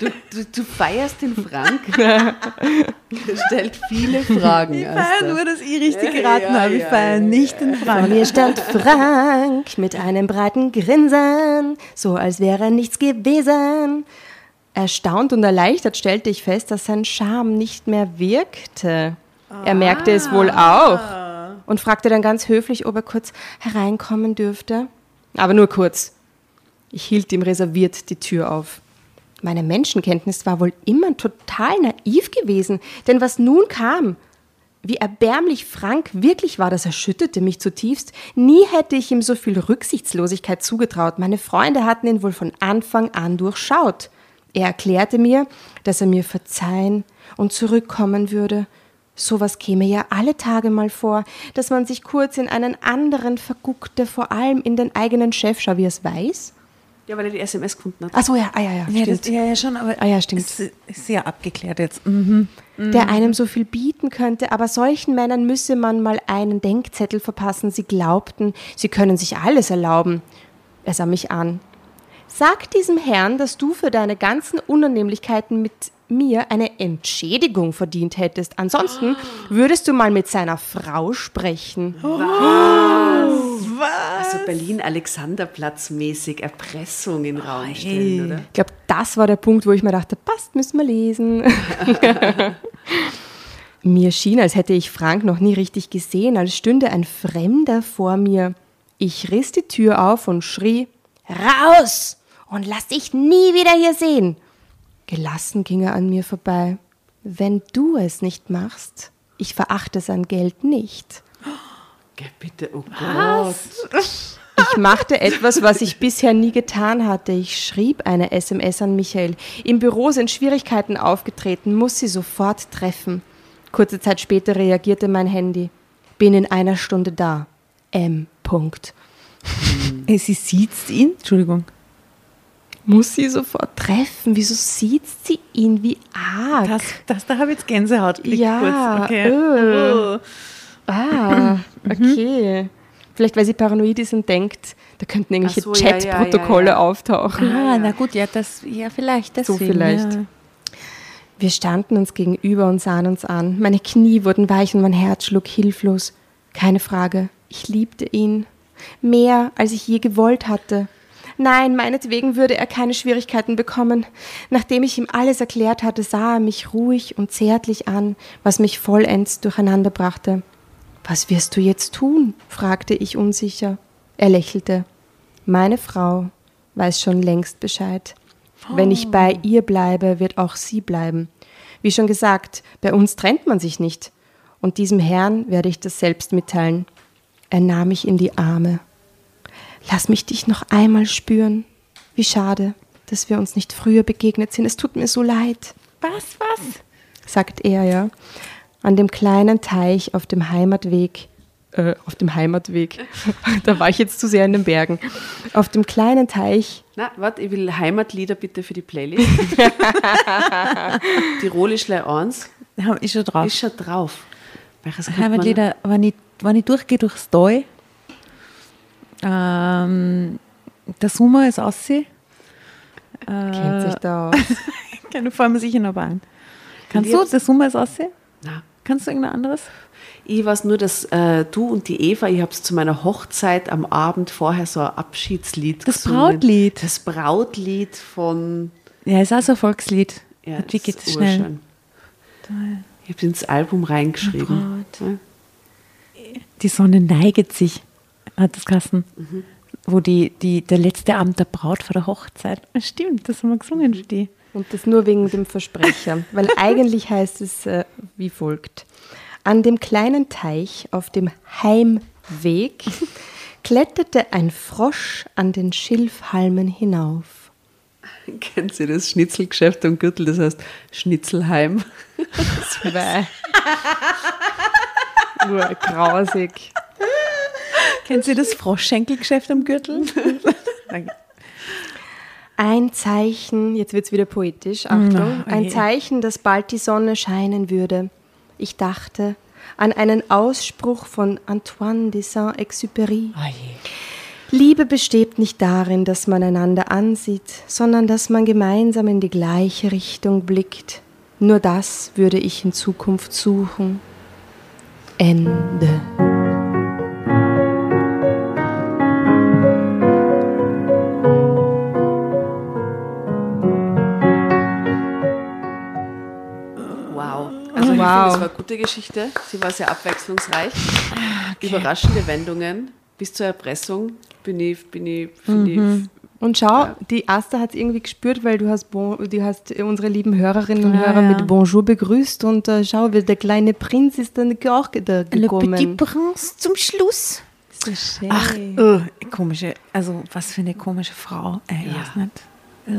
Du, du, du feierst den Frank. er stellt viele Fragen.
Ich feiere nur, dass ich richtig geraten
ja,
habe. Ich
ja,
feiere
ja,
nicht den
Vor
Frank.
mir stand Frank mit einem breiten Grinsen, so als wäre nichts gewesen. Erstaunt und erleichtert stellte ich fest, dass sein Charme nicht mehr wirkte. Er merkte es wohl auch und fragte dann ganz höflich, ob er kurz hereinkommen dürfte. Aber nur kurz. Ich hielt ihm reserviert die Tür auf. Meine Menschenkenntnis war wohl immer total naiv gewesen, denn was nun kam, wie erbärmlich Frank wirklich war, das erschütterte mich zutiefst. Nie hätte ich ihm so viel Rücksichtslosigkeit zugetraut. Meine Freunde hatten ihn wohl von Anfang an durchschaut. Er erklärte mir, dass er mir verzeihen und zurückkommen würde. Sowas käme ja alle Tage mal vor, dass man sich kurz in einen anderen verguckte, vor allem in den eigenen Chef, schau, wie er es weiß.
Ja, weil er die SMS gefunden hat.
Ach so, ja, ah, ja, ja,
Ja,
stimmt.
das, ja, ja, schon, aber
Ah ja, stimmt.
es ist sehr abgeklärt jetzt. Mhm.
der einem so viel bieten könnte, aber solchen Männern müsse man mal einen Denkzettel verpassen. Sie glaubten, sie können sich alles erlauben. Er sah mich an. Sag diesem Herrn, dass du für deine ganzen Unannehmlichkeiten mit mir eine Entschädigung verdient hättest. Ansonsten würdest du mal mit seiner Frau sprechen.
Also Berlin-Alexanderplatz mäßig Erpressung in den Raum stellen, oder?
Ich glaube, das war der Punkt, wo ich mir dachte, passt, müssen wir lesen. mir schien, als hätte ich Frank noch nie richtig gesehen, als stünde ein Fremder vor mir. Ich riss die Tür auf und schrie, raus und lass dich nie wieder hier sehen. Gelassen ging er an mir vorbei. Wenn du es nicht machst, ich verachte sein Geld nicht.
Geh bitte, oh Gott.
Ich machte etwas, was ich bisher nie getan hatte. Ich schrieb eine SMS an Michael. Im Büro sind Schwierigkeiten aufgetreten, muss sie sofort treffen. Kurze Zeit später reagierte mein Handy. Bin in einer Stunde da. M. Punkt.
Äh, Sie sieht ihn? Entschuldigung.
Muss sie sofort treffen? Wieso sieht sie ihn wie arg?
Das, das, da habe ich jetzt Gänsehaut. gekriegt
Ja,
kurz. Okay.
äh.
Oh.
Ah, okay. Vielleicht, weil sie paranoid ist und denkt, da könnten irgendwelche
so, ja, ja,
Chatprotokolle
ja, ja.
auftauchen.
Ah, na gut, ja, das, ja, vielleicht
So
deswegen.
vielleicht.
Ja.
Wir standen uns gegenüber und sahen uns an. Meine Knie wurden weich und mein Herz schlug hilflos. Keine Frage, ich liebte ihn. Mehr, als ich je gewollt hatte. Nein, meinetwegen würde er keine Schwierigkeiten bekommen. Nachdem ich ihm alles erklärt hatte, sah er mich ruhig und zärtlich an, was mich vollends durcheinander brachte. Was wirst du jetzt tun? fragte ich unsicher. Er lächelte. Meine Frau weiß schon längst Bescheid. Wenn ich bei ihr bleibe, wird auch sie bleiben. Wie schon gesagt, bei uns trennt man sich nicht. Und diesem Herrn werde ich das selbst mitteilen. Er nahm mich in die Arme. Lass mich dich noch einmal spüren. Wie schade, dass wir uns nicht früher begegnet sind. Es tut mir so leid.
Was, was?
sagt er ja. An dem kleinen Teich auf dem Heimatweg. Äh, auf dem Heimatweg. da war ich jetzt zu sehr in den Bergen. Auf dem kleinen Teich.
Na, warte, ich will Heimatlieder bitte für die Playlist. Tirolischle 1
Ja, ist schon drauf.
ist schon drauf.
Heimatlieder, wenn ich, wenn ich durchgehe durchs Tal, ähm, der Sommer ist aussehen.
Kennt sich da aus.
Keine Form sicher noch ein. Kannst du, der Sommer ist aussehen?
Na,
Kannst du irgendein anderes?
Ich weiß nur, dass äh, du und die Eva, ich habe es zu meiner Hochzeit am Abend vorher so ein Abschiedslied
Das
gesungen.
Brautlied.
Das Brautlied von...
Ja, ist auch so ein Volkslied.
Ja,
Wie geht es schnell?
urschön. Ich habe ins Album reingeschrieben.
Die Sonne neiget sich, hat das Kassen.
Mhm.
Wo die, die, der letzte Abend der Braut vor der Hochzeit. Stimmt, das haben wir gesungen für die.
Und das nur wegen dem Versprecher, weil eigentlich heißt es äh, wie folgt. An dem kleinen Teich auf dem Heimweg kletterte ein Frosch an den Schilfhalmen hinauf.
Kennen Sie das Schnitzelgeschäft am Gürtel, das heißt Schnitzelheim?
Zwei. Urgrausig.
Kennen Sie das Froschschenkelgeschäft am Gürtel? Danke.
Ein Zeichen, jetzt wird es wieder poetisch, Achtung, ein. Zeichen, dass bald die Sonne scheinen würde. Ich dachte an einen Ausspruch von Antoine de Saint-Exupéry.
Oh.
Liebe besteht nicht darin, dass man einander ansieht, sondern dass man gemeinsam in die gleiche Richtung blickt. Nur das würde ich in Zukunft suchen. Ende.
Wow. finde, es war eine gute Geschichte. Sie war sehr abwechslungsreich. Überraschende Wendungen. Bis zur Erpressung bin ich, bin ich, finde ich
Und schau, die Asta hat es irgendwie gespürt, weil du hast, bon, du hast unsere lieben Hörerinnen und
Ja,
Hörer
ja.
mit Bonjour begrüßt und äh, schau, wie der kleine Prinz ist dann auch da
Le Petit
gekommen.
Prince zum Schluss.
So schön.
Ach, äh, komische, also was für eine komische Frau. Äh,
Ja.
weiß nicht. Äh.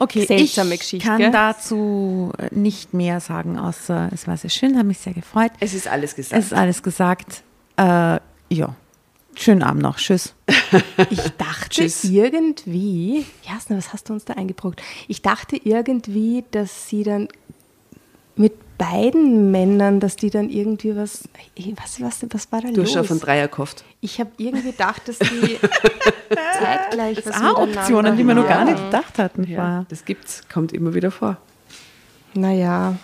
Okay,
Seltsame
ich
Geschichte,
kann
gell?
dazu nicht mehr sagen, außer es war sehr schön, habe mich sehr gefreut.
Es ist alles gesagt.
Es ist alles gesagt. Äh, ja, schönen Abend noch. Tschüss.
Ich dachte
Tschüss.
irgendwie, Jasna, was hast du uns da eingebrockt? Ich dachte irgendwie, dass sie dann mit beiden Männern, dass die dann irgendwie was, was, was, was war da
du hast
los?
schon von Dreier gehofft.
ich habe irgendwie gedacht, dass die zeitgleich was
Ah, Optionen, die wir noch gar nicht gedacht hatten.
Ja, das gibt's, kommt immer wieder vor.
Naja,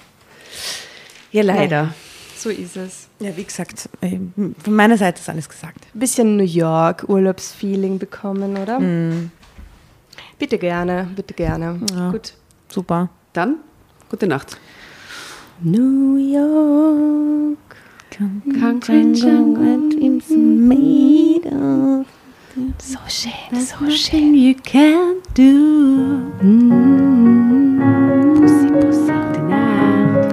Ja, leider.
so ist es.
Ja, wie gesagt, äh, von meiner Seite ist alles gesagt.
Bisschen New York Urlaubsfeeling bekommen, oder? Bitte gerne, bitte gerne.
Ja.
Gut.
Super.
Dann, gute Nacht.
New York. concrete jungle dreams made of. So schön, so schön.
you can do. Mm.
Pussy, pussy.
Gute Nacht.